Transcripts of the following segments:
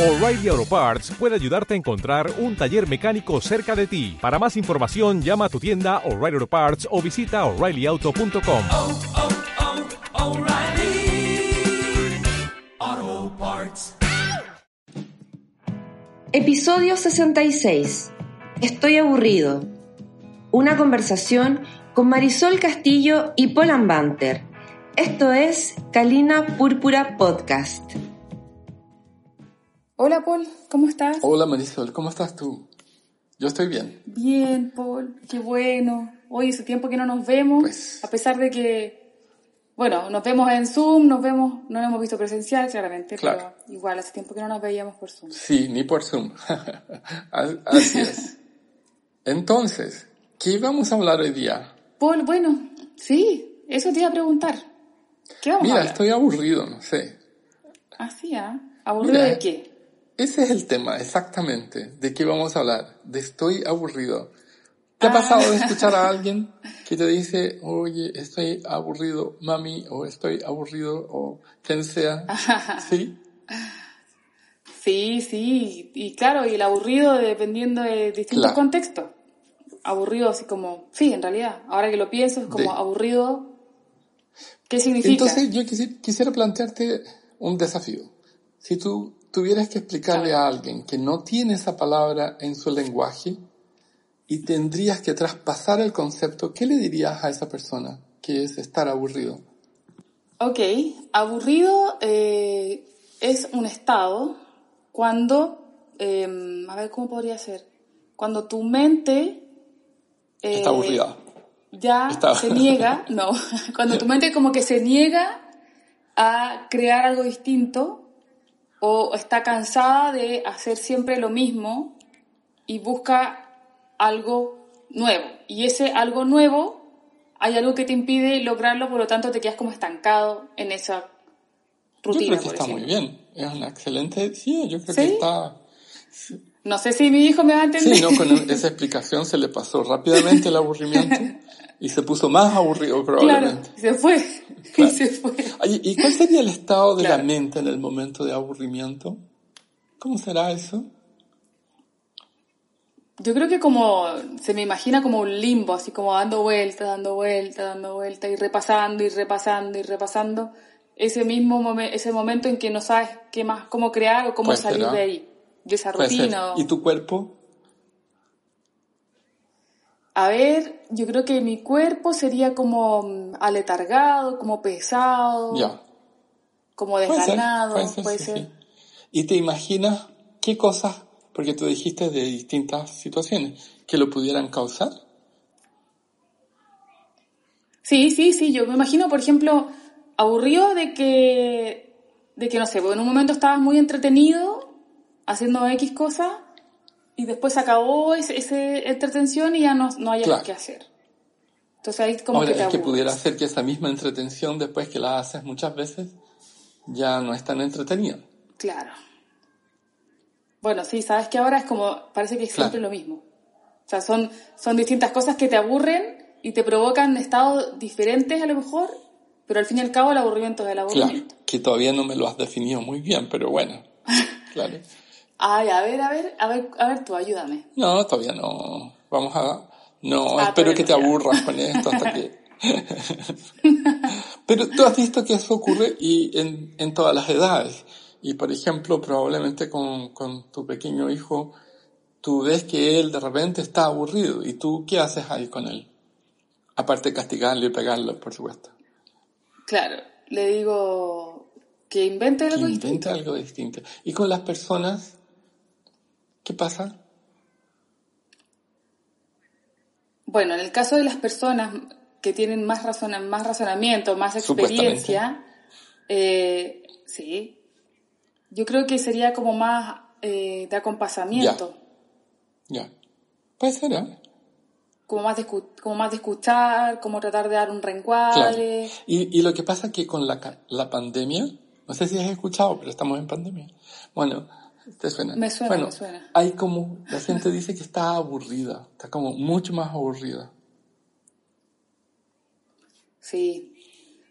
O'Reilly Auto Parts puede ayudarte a encontrar un taller mecánico cerca de ti. Para más información, llama a tu tienda O'Reilly Auto Parts o visita oreillyauto.com. oh, oh, Parts. Episodio 66. Estoy aburrido. Una conversación con Marisol Castillo y Paul Banter. Esto es Kalina Púrpura Podcast. Hola Paul, ¿cómo estás? Hola Marisol, ¿cómo estás tú? Yo estoy bien. Bien, Paul, qué bueno. Hoy hace tiempo que no nos vemos, Pues- a pesar de que, bueno, nos vemos en Zoom, nos vemos, no nos hemos visto presencial, claramente, Claro. pero igual hace tiempo que no nos veíamos por Zoom. Sí, ni por Zoom. As- Así es. Entonces, ¿qué vamos a hablar hoy día? Paul, bueno, sí, eso te iba a preguntar. ¿Qué vamos a Mira, hablar? estoy aburrido, no sé. Ah, sí, ¿ah? ¿Aburrido Mira, de qué? Ese es el tema, exactamente. ¿De qué vamos a hablar? De estoy aburrido. ¿Te ha pasado de escuchar a alguien que te dice, oye, estoy aburrido, mami, o estoy aburrido, o quien sea? ¿Sí? Sí, sí, y claro, y el aburrido dependiendo de distintos Claro. contextos. Aburrido así como, sí, en realidad, ahora que lo pienso es como De- aburrido, ¿qué significa? Entonces yo quisi- quisiera plantearte un desafío. Si tú tuvieras que explicarle a alguien que no tiene esa palabra en su lenguaje y tendrías que traspasar el concepto, ¿qué le dirías a esa persona que es estar aburrido? Ok, aburrido eh, es un estado cuando, eh, a ver cómo podría ser, cuando tu mente eh, Está aburrida. ya Está- se niega, no, cuando tu mente como que se niega a crear algo distinto o está cansada de hacer siempre lo mismo y busca algo nuevo. Y ese algo nuevo, hay algo que te impide lograrlo, por lo tanto te quedas como estancado en esa Yo rutina. creo que por está muy bien. Es una excelente... Sí, yo creo ¿Sí? que está... No sé si mi hijo me va a entender. Sí, no, con esa explicación se le pasó rápidamente el aburrimiento y se puso más aburrido claro, probablemente. se fue. Claro. Y se fue. ¿y cuál sería el estado de la Claro. mente en el momento de aburrimiento? ¿Cómo será eso? Yo creo que como se me imagina como un limbo, así como dando vueltas, dando vueltas, dando vueltas y repasando y repasando y repasando ese mismo momen- ese momento en que no sabes qué más, cómo crear o cómo salir ¿ah? de ahí, de esa rutina. ¿Y tu cuerpo? A ver, yo creo que mi cuerpo sería como mm, aletargado, como pesado, Ya. como Puede ser, desganado, puede ser, puede sí, ser. sí. ¿Y te imaginas qué cosas, porque tú dijiste de distintas situaciones, que lo pudieran causar? Sí, sí, sí, yo me imagino, por ejemplo, aburrido de que, de que no sé, porque en un momento estabas muy entretenido haciendo X cosa y después se acabó ese, ese entretención y ya no, no hay Claro. qué hacer. Entonces ahí como Ahora, que te es que pudiera ser que esa misma entretención, después que la haces muchas veces, ya no es tan entretenida. Claro. Bueno, sí, sabes que ahora es como, parece que es Claro. siempre lo mismo. O sea, son, son distintas cosas que te aburren y te provocan estados diferentes a lo mejor, pero al fin y al cabo el aburrimiento es el Claro, aburrimiento. que todavía no me lo has definido muy bien, pero bueno, claro. Ay, a ver, a ver, a ver, a ver tú, ayúdame. No, todavía no. Vamos a... No, Ah, espero que no, te aburras con esto hasta que... Pero tú has visto que eso ocurre y en, en todas las edades. Y por ejemplo, probablemente con, con tu pequeño hijo, tú ves que él de repente está aburrido. ¿Y tú qué haces ahí con él? Aparte de castigarlo y pegarlo, por supuesto. Claro, le digo que invente Que algo distinto. algo distinto. Y con las personas, ¿qué pasa? Bueno, en el caso de las personas que tienen más, razona- más razonamiento, más experiencia, eh, sí, yo creo que sería como más eh, de acompasamiento, Ya. Puede ser, ¿eh? como, más de, como más de escuchar, como tratar de dar un Claro. reencuadre. Y, y lo que pasa es que con la, la pandemia, no sé si has escuchado, pero estamos en pandemia. Bueno, te suena. Me suena, bueno, me suena. Hay como, la gente dice que está aburrida, está como mucho más aburrida. Sí.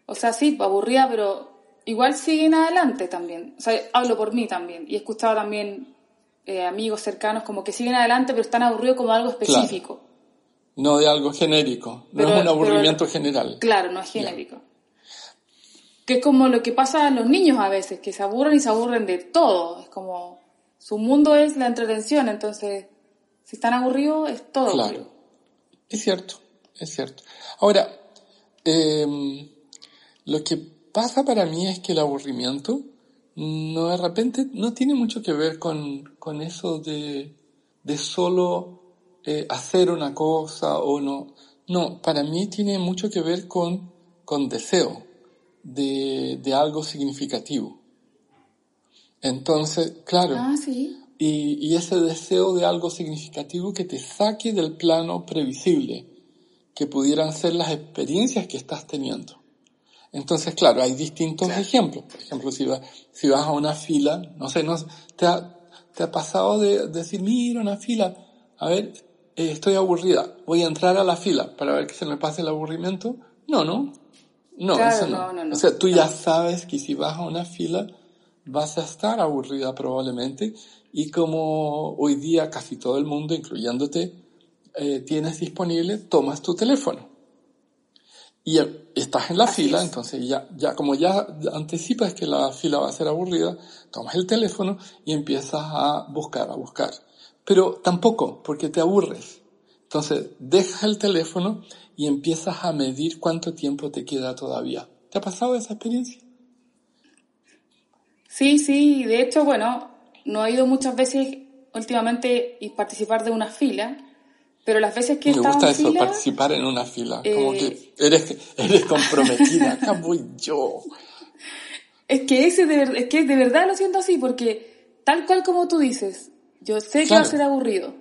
O sea, sí, aburrida, pero igual siguen adelante también. O sea, hablo por mí también. Y he escuchado también eh, amigos cercanos como que siguen adelante, pero están aburridos como algo específico. No de algo genérico. No es un aburrimiento pero- general. Claro, no es genérico. Que es como lo que pasa a los niños a veces, que se aburren y se aburren de todo. Es como, su mundo es la entretención, entonces, si están aburridos, es todo Claro. aburrido. Es cierto, es cierto. Ahora, em, lo que pasa para mí es que el aburrimiento no de repente no tiene mucho que ver con, con eso de, de solo eh, hacer una cosa o no. No, para mí tiene mucho que ver con, con deseo de, de algo significativo. Entonces, claro, Ah, sí. y, y ese deseo de algo significativo que te saque del plano previsible, que pudieran ser las experiencias que estás teniendo. Entonces, claro, hay distintos ejemplos. Por ejemplo, si, va- si vas a una fila, no sé, no, te, ha, te ha pasado de decir, mira una fila, a ver, eh, estoy aburrida, voy a entrar a la fila para ver que se me pase el aburrimiento. No, no. No, Claro, eso no. no, no, no. O sea, tú ya sabes que si vas a una fila vas a estar aburrida probablemente y como hoy día casi todo el mundo, incluyéndote, eh, tienes disponible, tomas tu teléfono. Y estás en la Así fila, es. entonces ya, ya como ya anticipas que la fila va a ser aburrida, tomas el teléfono y empiezas a buscar, a buscar. Pero tampoco, porque te aburres. Entonces dejas el teléfono y empiezas a medir cuánto tiempo te queda todavía. ¿Te ha pasado esa experiencia? Sí, sí, de hecho, bueno, no he ido muchas veces últimamente y participar de una fila, pero las veces que he Me estado gusta en eso, fila, participar en una fila. Como eh, que eres, eres comprometida. Acá voy yo. es que ese de, es que de verdad lo siento así, porque tal cual como tú dices, yo sé que Claro. va a ser aburrido.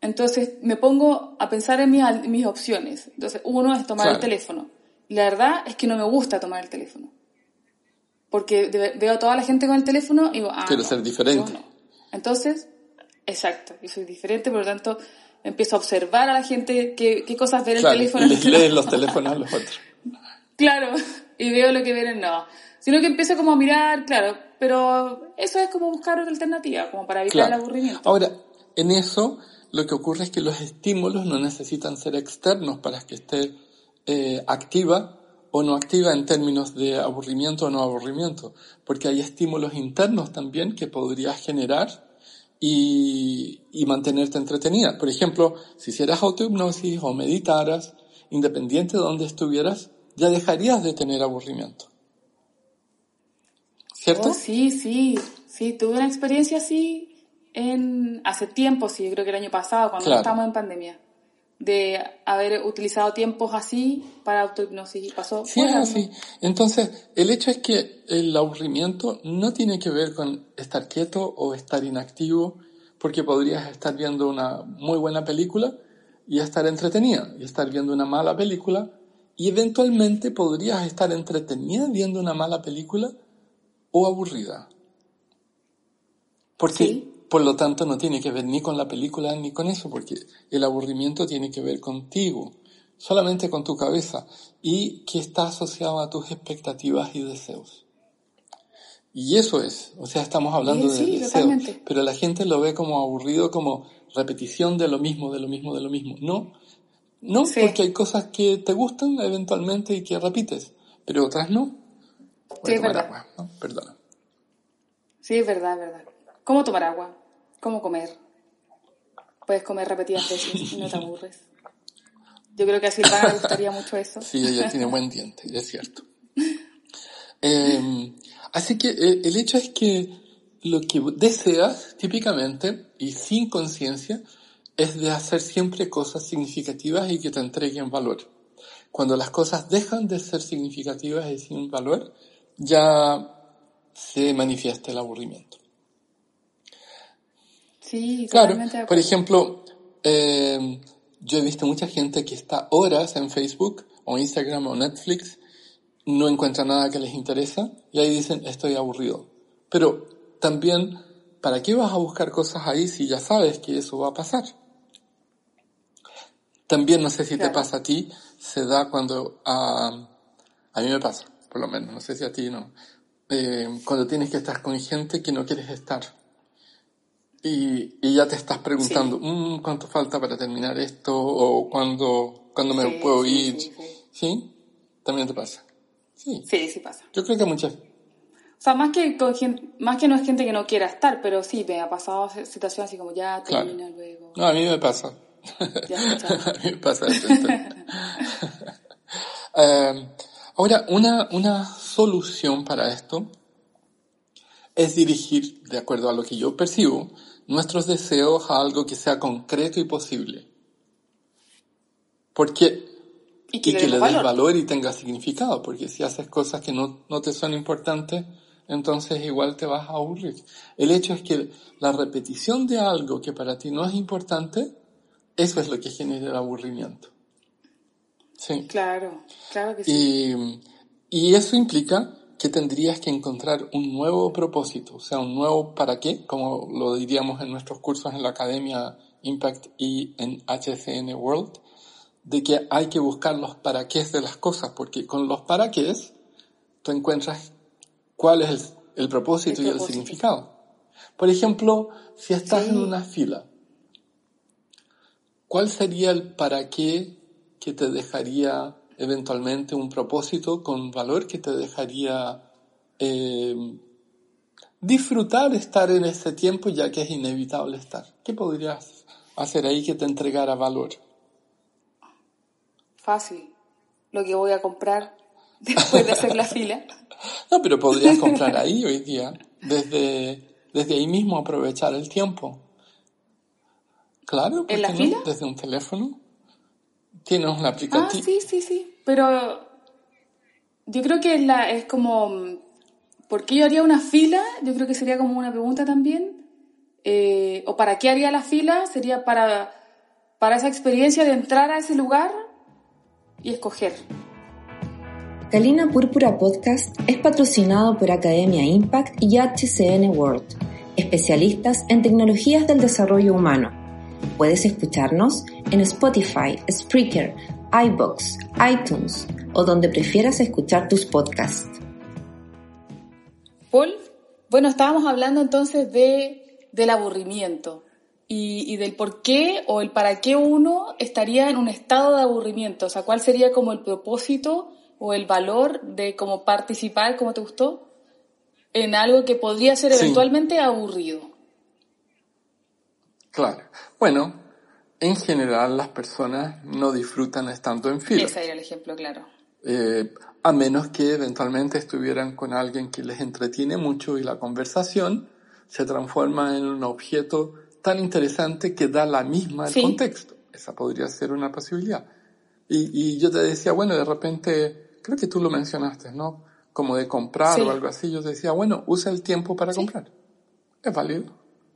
Entonces me pongo a pensar en mis, mis opciones. Entonces, uno es tomar el teléfono. Y la verdad es que no me gusta tomar el teléfono. Porque veo a toda la gente con el teléfono y digo, ah, Quiero no, ser diferente. no. Entonces, exacto, yo soy diferente, por lo tanto, empiezo a observar a la gente qué, qué cosas ver el Claro, teléfono. y les lees los teléfonos a los otros. Claro, y veo lo que ven, no. Sino que empiezo como a mirar, claro, pero eso es como buscar otra alternativa, como para evitar Claro. el aburrimiento. Ahora, en eso lo que ocurre es que los estímulos no necesitan ser externos para que esté eh, activa o no activa en términos de aburrimiento o no aburrimiento, porque hay estímulos internos también que podrías generar y, y mantenerte entretenida. Por ejemplo, si hicieras autohipnosis o meditaras, independiente de donde estuvieras, ya dejarías de tener aburrimiento. ¿Cierto? Oh, sí, sí, sí, tuve una experiencia así en hace tiempo, sí, yo creo que el año pasado, cuando Claro. estábamos en pandemia, de haber utilizado tiempos así para autohipnosis y pasó. Sí, es así. Entonces, el hecho es que el aburrimiento no tiene que ver con estar quieto o estar inactivo, porque podrías estar viendo una muy buena película y estar entretenida, y estar viendo una mala película, y eventualmente podrías estar entretenida viendo una mala película o aburrida. Porque, Sí. Por lo tanto, no tiene que ver ni con la película ni con eso, porque el aburrimiento tiene que ver contigo, solamente con tu cabeza, y que está asociado a tus expectativas y deseos. Y eso es, o sea, estamos hablando Sí, de sí, deseos, totalmente. pero la gente lo ve como aburrido, como repetición de lo mismo, de lo mismo, de lo mismo. No, no, Sí. porque hay cosas que te gustan eventualmente y que repites, pero otras no. Voy Sí, a es tomar verdad. agua, ¿no? Perdona. Sí, es verdad, es verdad. ¿Cómo tomar agua? ¿Cómo comer? Puedes comer repetidas veces y no te aburres. Yo creo que a Silvana le gustaría mucho eso. Sí, ella tiene buen diente, es cierto. Eh, así que eh, el hecho es que lo que deseas, típicamente, y sin conciencia, es de hacer siempre cosas significativas y que te entreguen valor. Cuando las cosas dejan de ser significativas y sin valor, ya se manifiesta el aburrimiento. Sí, Claro, por ejemplo, eh, yo he visto mucha gente que está horas en Facebook o Instagram o Netflix, no encuentra nada que les interesa y ahí dicen estoy aburrido. Pero también, ¿para qué vas a buscar cosas ahí si ya sabes que eso va a pasar? También no sé si te pasa a ti, se da cuando a, a mí me pasa. por lo menos, no sé si a ti no, eh, cuando tienes que estar con gente que no quieres estar. Y, y ya te estás preguntando, "Mm, ¿cuánto falta para terminar esto? ¿O cuándo, cuándo me Sí, puedo sí, ir? sí, sí. ¿Sí? También te pasa. Sí. Sí, sí pasa. Yo creo que muchas. O sea, más que, con gen- más que no es gente que no quiera estar, pero sí, me ha pasado situaciones así como ya Claro. termina luego. No, a mí me pasa. Ya, a mí me pasa eso. Eh, ahora, una, una solución para esto es dirigir, de acuerdo a lo que yo percibo, nuestros deseos a algo que sea concreto y posible. Porque Y que y le que le demos des valor. valor y tenga significado, porque si haces cosas que no, no te son importantes, entonces igual te vas a aburrir. El hecho es que la repetición de algo que para ti no es importante, eso es lo que genera el aburrimiento. Sí. Claro, claro que sí. Y, y eso implica que tendrías que encontrar un nuevo propósito, o sea, un nuevo para qué, como lo diríamos en nuestros cursos en la Academia Impact y en HCN World, de que hay que buscar los para qué de las cosas, porque con los para qué tú encuentras cuál es el, el propósito El y el significado. Por ejemplo, si estás Sí. en una fila, ¿cuál sería el para qué que te dejaría eventualmente un propósito con valor que te dejaría eh, disfrutar estar en ese tiempo ya que es inevitable estar? ¿Qué podrías hacer ahí que te entregara valor? Fácil. Lo que voy a comprar después de hacer la fila. No, pero podrías comprar ahí hoy día, desde, desde ahí mismo aprovechar el tiempo. Claro, ¿por ¿En la no? fila? Desde un teléfono. Tienes un Ah, aplicativo. sí, sí, sí. Pero yo creo que es, como... ¿Por qué yo haría una fila? Yo creo que sería como una pregunta también. Eh, ¿O para qué haría la fila? Sería para, para esa experiencia de entrar a ese lugar y escoger. Calina Púrpura Podcast es patrocinado por Academia Impact y HCN World, especialistas en tecnologías del desarrollo humano. Puedes escucharnos en Spotify, Spreaker, iBox, iTunes o donde prefieras escuchar tus podcasts. Paul, bueno, estábamos hablando entonces de, del aburrimiento y, y del por qué o el para qué uno estaría en un estado de aburrimiento. O sea, ¿cuál sería como el propósito o el valor de como participar, como te gustó, en algo que podría ser Sí. eventualmente aburrido? Claro. Bueno, en general las personas no disfrutan estando en fila. Ese era el ejemplo, claro. Eh, a menos que eventualmente estuvieran con alguien que les entretiene mucho y la conversación se transforma en un objeto tan interesante que da la misma el Sí. contexto. Esa podría ser una posibilidad. Y, y yo te decía, bueno, de repente, creo que tú lo mencionaste, ¿no? Como de comprar Sí. o algo así. Yo te decía, bueno, usa el tiempo para Sí. comprar. Es válido.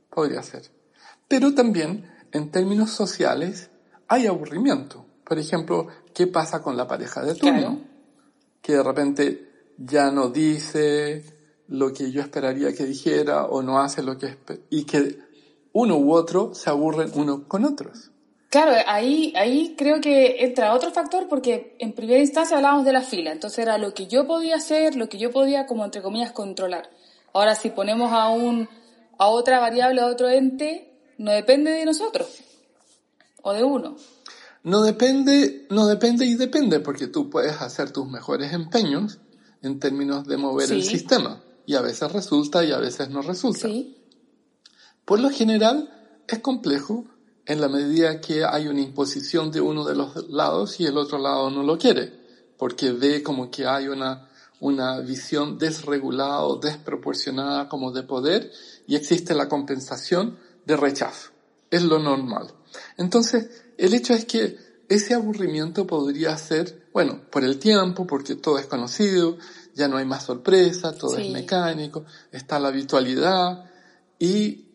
Podría ser. Pero también, en términos sociales, hay aburrimiento. Por ejemplo, ¿qué pasa con la pareja de turno? Claro. Que de repente ya no dice lo que yo esperaría que dijera o no hace lo que y que uno u otro se aburren uno con otros. Claro, ahí, ahí creo que entra otro factor porque en primera instancia hablábamos de la fila, entonces era lo que yo podía hacer, lo que yo podía como entre comillas controlar. Ahora si ponemos a un a otra variable, a otro ente, no depende de nosotros o de uno. No depende, no depende y depende, porque tú puedes hacer tus mejores empeños en términos de mover el sistema. Y a veces resulta y a veces no resulta. Sí, Por lo general es complejo en la medida que hay una imposición de uno de los lados y el otro lado no lo quiere, porque ve como que hay una, una visión desregulada o desproporcionada como de poder y existe la compensación de rechazo. Es lo normal. Entonces, el hecho es que ese aburrimiento podría ser, bueno, por el tiempo, porque todo es conocido, ya no hay más sorpresa, todo es mecánico, está la habitualidad y,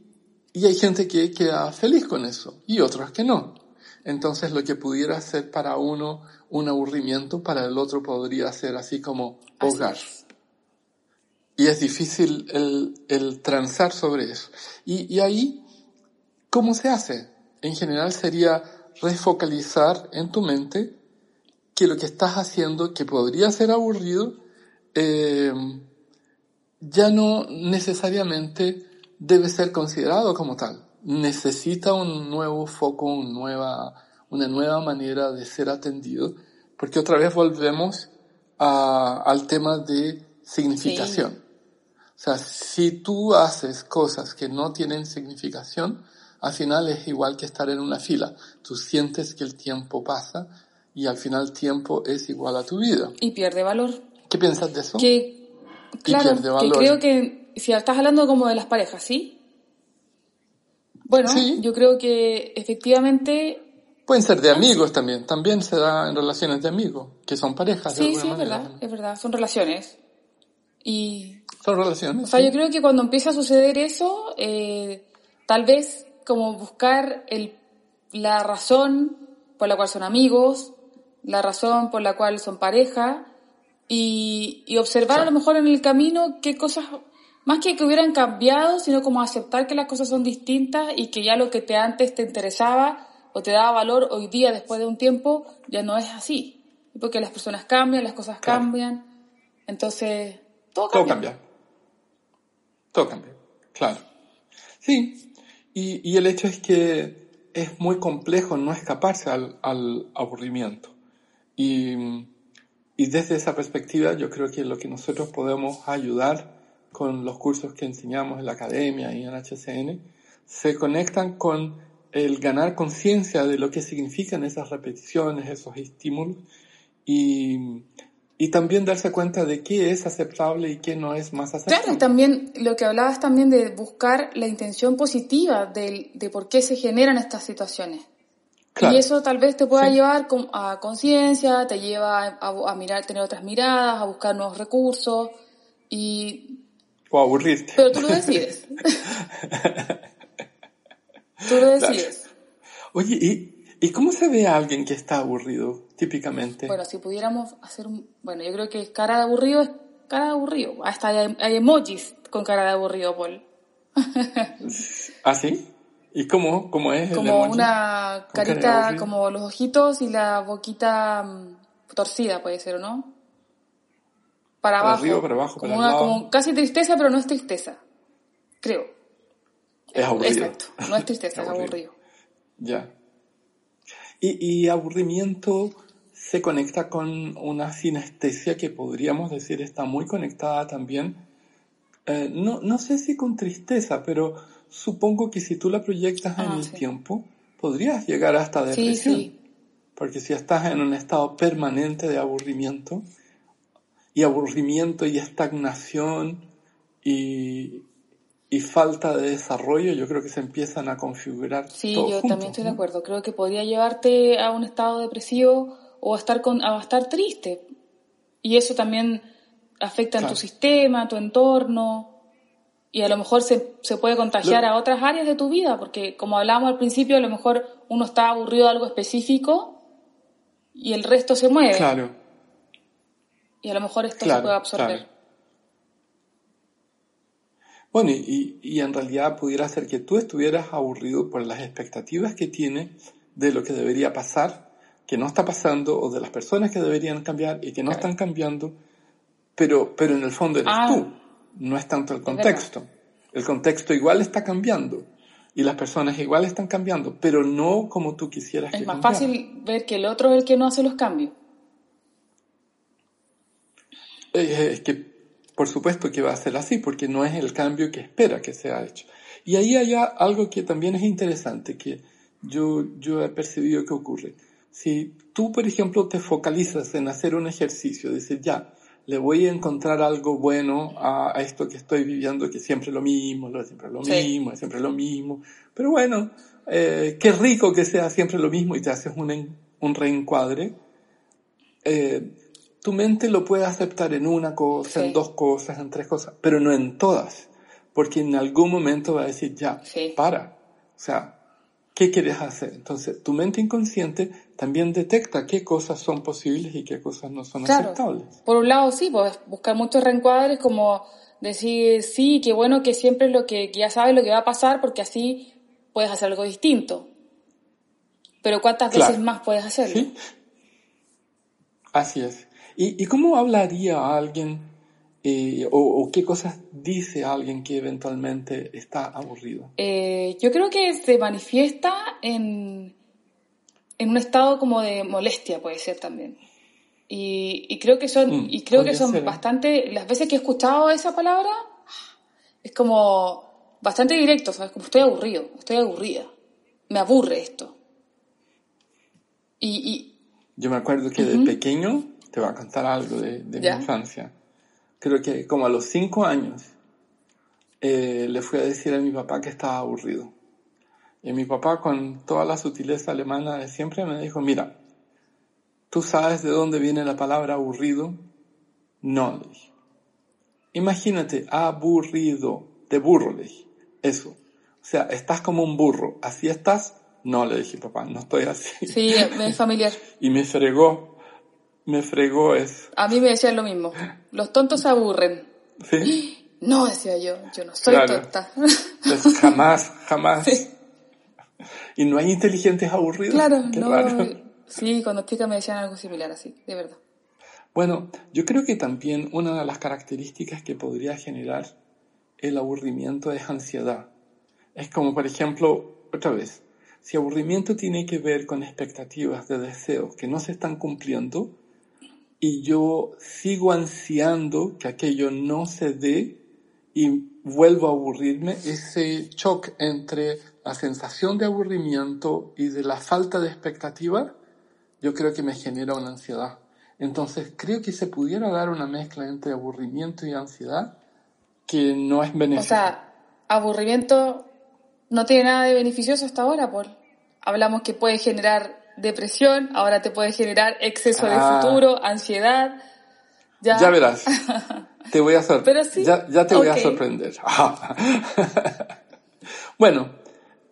y hay gente que queda feliz con eso y otros que no. Entonces lo que pudiera ser para uno un aburrimiento, para el otro podría ser así como Así hogar. es. Y es difícil el, el transar sobre eso. Y, y ahí, ¿cómo se hace? En general sería refocalizar en tu mente que lo que estás haciendo, que podría ser aburrido, eh, ya no necesariamente debe ser considerado como tal. Necesita un nuevo foco, un nueva, una nueva manera de ser atendido, porque otra vez volvemos a- al tema de significación. O sea, si tú haces cosas que no tienen significación, al final es igual que estar en una fila. Tú sientes que el tiempo pasa y al final el tiempo es igual a tu vida. Y pierde valor. ¿Qué piensas de eso? Que, claro, pierde que creo que si estás hablando como de las parejas, ¿sí? Bueno, Sí. yo creo que efectivamente Pueden ser de amigos también. También se da en relaciones de amigos, que son parejas de Sí, sí, es verdad, es verdad, son relaciones. Y, Son relaciones. o sea, sí. yo creo que cuando empieza a suceder eso, eh, tal vez como buscar el, la razón por la cual son amigos, la razón por la cual son pareja, y, y observar Claro. a lo mejor en el camino qué cosas, más que que hubieran cambiado, sino como aceptar que las cosas son distintas y que ya lo que te antes te interesaba o te daba valor hoy día después de un tiempo ya no es así. Porque las personas cambian, las cosas Claro. cambian, entonces todo Todo cambia. cambia. Todo cambia, claro. Sí, y, el hecho es que es muy complejo no escaparse al, al aburrimiento. Y, y desde esa perspectiva yo creo que lo que nosotros podemos ayudar con los cursos que enseñamos en la academia y en HCN se conectan con el ganar conciencia de lo que significan esas repeticiones, esos estímulos y, y también darse cuenta de qué es aceptable y qué no es más aceptable. Claro, y también lo que hablabas también de buscar la intención positiva del- de, por qué se generan estas situaciones. Claro. Y eso tal vez te pueda Sí. llevar a conciencia, te lleva a, a mirar, tener otras miradas, a buscar nuevos recursos, y O aburrirte. pero tú lo decides. tú lo decides. Oye, ¿y, ¿y cómo se ve a alguien que está aburrido, típicamente? Bueno, si pudiéramos hacer un... Bueno, yo creo que cara de aburrido es cara de aburrido. Hasta hay, hay emojis con cara de aburrido, Paul. ¿Ah, sí? ¿Y cómo, cómo es el Como emoji? una ¿Con cara de carita, como los ojitos y la boquita mm, torcida, puede ser, ¿o no? Para Para abajo. arriba, para abajo, como para una, el como casi tristeza, pero no es tristeza. Creo. Es aburrido. Exacto. No es tristeza, es aburrido. Ya. Y, y aburrimiento se conecta con una sinestesia que podríamos decir está muy conectada también. eh, no, no sé si con tristeza, pero supongo que si tú la proyectas en Ah, el sí. tiempo, podrías llegar hasta Sí, depresión. sí. Porque si estás en un estado permanente de aburrimiento, y aburrimiento y estagnación y, y falta de desarrollo, yo creo que se empiezan a configurar. Sí, yo juntos, también estoy de acuerdo. Creo que podría llevarte a un estado depresivo o a estar, con, a estar triste. Y eso también afecta en Claro. tu sistema, tu entorno. Y a lo mejor se, se puede contagiar Lo- a otras áreas de tu vida, porque como hablábamos al principio, a lo mejor uno está aburrido de algo específico y el resto se mueve. Claro, Y a lo mejor esto se puede absorber. claro. Bueno, y, y en realidad pudiera ser que tú estuvieras aburrido por las expectativas que tienes de lo que debería pasar, que no está pasando, o de las personas que deberían cambiar y que no Claro. están cambiando, pero, pero en el fondo eres Ah. tú, no es tanto el contexto. El contexto igual está cambiando y las personas igual están cambiando, pero no como tú quisieras Es que más cambiaran. fácil ver que el otro es el que no hace los cambios. Es que, por supuesto que va a ser así, porque no es el cambio que espera que sea hecho. Y ahí hay algo que también es interesante, que yo, yo he percibido que ocurre. Si tú, por ejemplo, te focalizas en hacer un ejercicio, dices, ya, le voy a encontrar algo bueno a, a esto que estoy viviendo, que siempre es lo mismo, lo siempre es lo Sí. mismo, es siempre lo mismo. Pero bueno, eh, qué rico que sea siempre lo mismo y te haces un, un reencuadre. Eh, tu mente lo puede aceptar en una cosa, Sí. en dos cosas, en tres cosas, pero no en todas, porque en algún momento va a decir, ya, Sí. para, o sea, ¿qué quieres hacer? Entonces, tu mente inconsciente también detecta qué cosas son posibles y qué cosas no son Claro. aceptables. Por un lado, sí, pues buscar muchos reencuadres como decir, sí, qué bueno que siempre es lo que, que ya sabes lo que va a pasar porque así puedes hacer algo distinto. Pero ¿cuántas Claro. veces más puedes hacerlo? ¿Sí? Así es. ¿Y, y cómo hablaría a alguien Eh, o, o qué cosas dice alguien que eventualmente está aburrido? Eh, yo creo que se manifiesta en, en un estado como de molestia, puede ser también. Y, y creo que son, Mm, y creo que son ser, ¿eh? bastante, las veces que he escuchado esa palabra, es como bastante directo, ¿sabes? Como estoy aburrido, estoy aburrida, me aburre esto. Y, y Yo me acuerdo que de pequeño, te voy a contar algo de, de mi infancia. Creo que como a los cinco años eh, le fui a decir a mi papá que estaba aburrido. Y mi papá, con toda la sutileza alemana de siempre, me dijo, mira, ¿tú sabes de dónde viene la palabra aburrido? No, le dije. Imagínate, aburrido, de burro, le dije. Eso. O sea, estás como un burro. ¿Así estás? No, le dije, papá, no estoy así. sí, me es familiar. Y me fregó, me fregó eso. A mí me decían lo mismo, los tontos se aburren. ¿Sí? No, decía yo, yo no soy Claro. tonta. Pues jamás, jamás. Sí. Y no hay inteligentes aburridos. Claro, Qué no. raro. Sí, cuando chica me decían algo similar así, de verdad. Bueno, yo creo que también una de las características que podría generar el aburrimiento es ansiedad. Es como, por ejemplo, otra vez, si aburrimiento tiene que ver con expectativas de deseos que no se están cumpliendo y yo sigo ansiando que aquello no se dé y vuelvo a aburrirme, ese shock entre la sensación de aburrimiento y de la falta de expectativa, yo creo que me genera una ansiedad. Entonces creo que se pudiera dar una mezcla entre aburrimiento y ansiedad que no es O benéfica. sea, aburrimiento no tiene nada de beneficioso hasta ahora, Paul. Hablamos que puede generar depresión, ahora te puede generar exceso Ah. de futuro, ansiedad. Ya, Ya verás. Te voy a sor- Pero sí, ya, ya te voy a sorprender. bueno,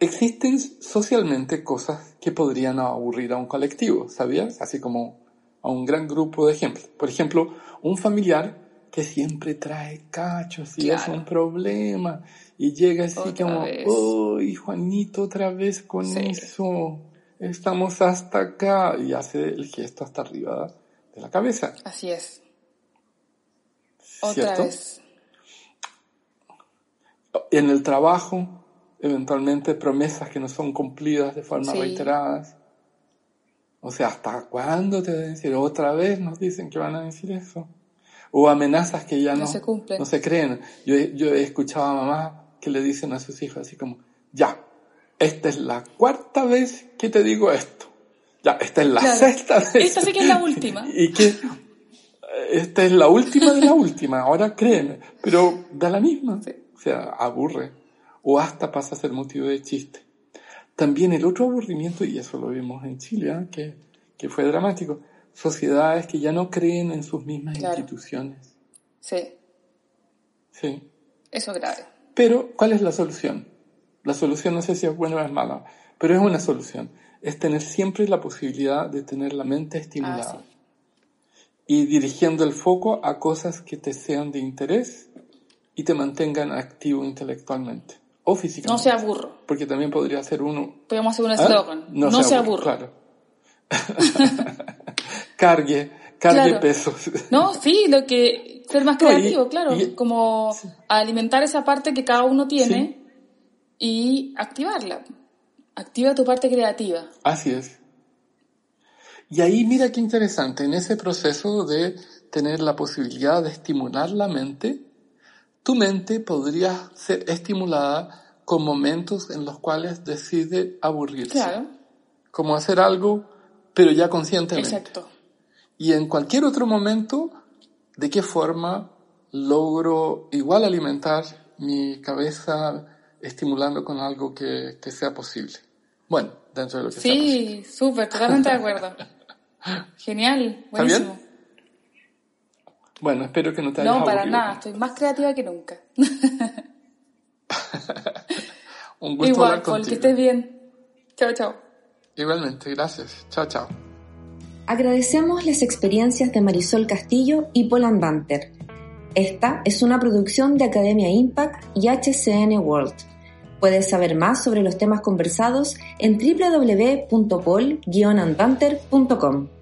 existen socialmente cosas que podrían aburrir a un colectivo, ¿sabías? Así como a un gran grupo de ejemplos. Por ejemplo, un familiar que siempre trae cachos y es un problema y llega así Otra como. ¡Uy, Juanito, otra vez con Sí. eso! Estamos hasta acá y hace el gesto hasta arriba de la cabeza. Así es. Otra ¿Cierto? vez. En el trabajo, eventualmente promesas que no son cumplidas de forma Sí. reiteradas. O sea, ¿hasta cuándo te van a decir? Otra vez nos dicen que van a decir eso. O amenazas que ya No no, se cumplen. no se creen. Yo, yo he escuchado a mamá que le dicen a sus hijos así como, ya, esta es la cuarta vez que te digo esto. Ya, esta es la Claro. sexta vez. Esta sí que es la última. Y que esta es la última de la última, ahora créeme, pero da la misma, o sea, aburre, o hasta pasa a ser motivo de chiste. También el otro aburrimiento, y eso lo vimos en Chile, ¿eh? que, que fue dramático, sociedades que ya no creen en sus mismas Claro. instituciones. Sí, Sí. eso es grave. Pero, ¿cuál es la solución? La solución no sé si es buena o es mala, pero es una solución. Es tener siempre la posibilidad de tener la mente estimulada. Ah, sí. Y dirigiendo el foco a cosas que te sean de interés y te mantengan activo intelectualmente o No físicamente. se aburro. Porque también podría ser uno. Podemos hacer un ¿Ah? eslogan. No, se aburro. Claro. cargue, cargue Claro. pesos. No, sí, lo que ser más No, y- creativo, claro, y- como alimentar esa parte que cada uno tiene y activarla. Activa tu parte creativa. Así es. Y ahí mira qué interesante, en ese proceso de tener la posibilidad de estimular la mente, tu mente podría ser estimulada con momentos en los cuales decide aburrirse. Claro, Como hacer algo, pero ya conscientemente. exacto. Y en cualquier otro momento, ¿de qué forma logro igual alimentar mi cabeza estimulando con algo que, que sea posible? Bueno, dentro de lo que sea posible. Sí, súper, totalmente de acuerdo. Genial, ¿Está bien? buenísimo. Bueno, espero que no te hayas No, para nada, estoy más creativa que nunca. Un gusto Igual, hablar Paul, que contigo. estés bien. Chao, chao. Igualmente, gracias. Chao, chao. Agradecemos las experiencias de Marisol Castillo y Paul Banter. Esta es una producción de Academia Impact y HCN World. Puedes saber más sobre los temas conversados en www.pol-andanter.com.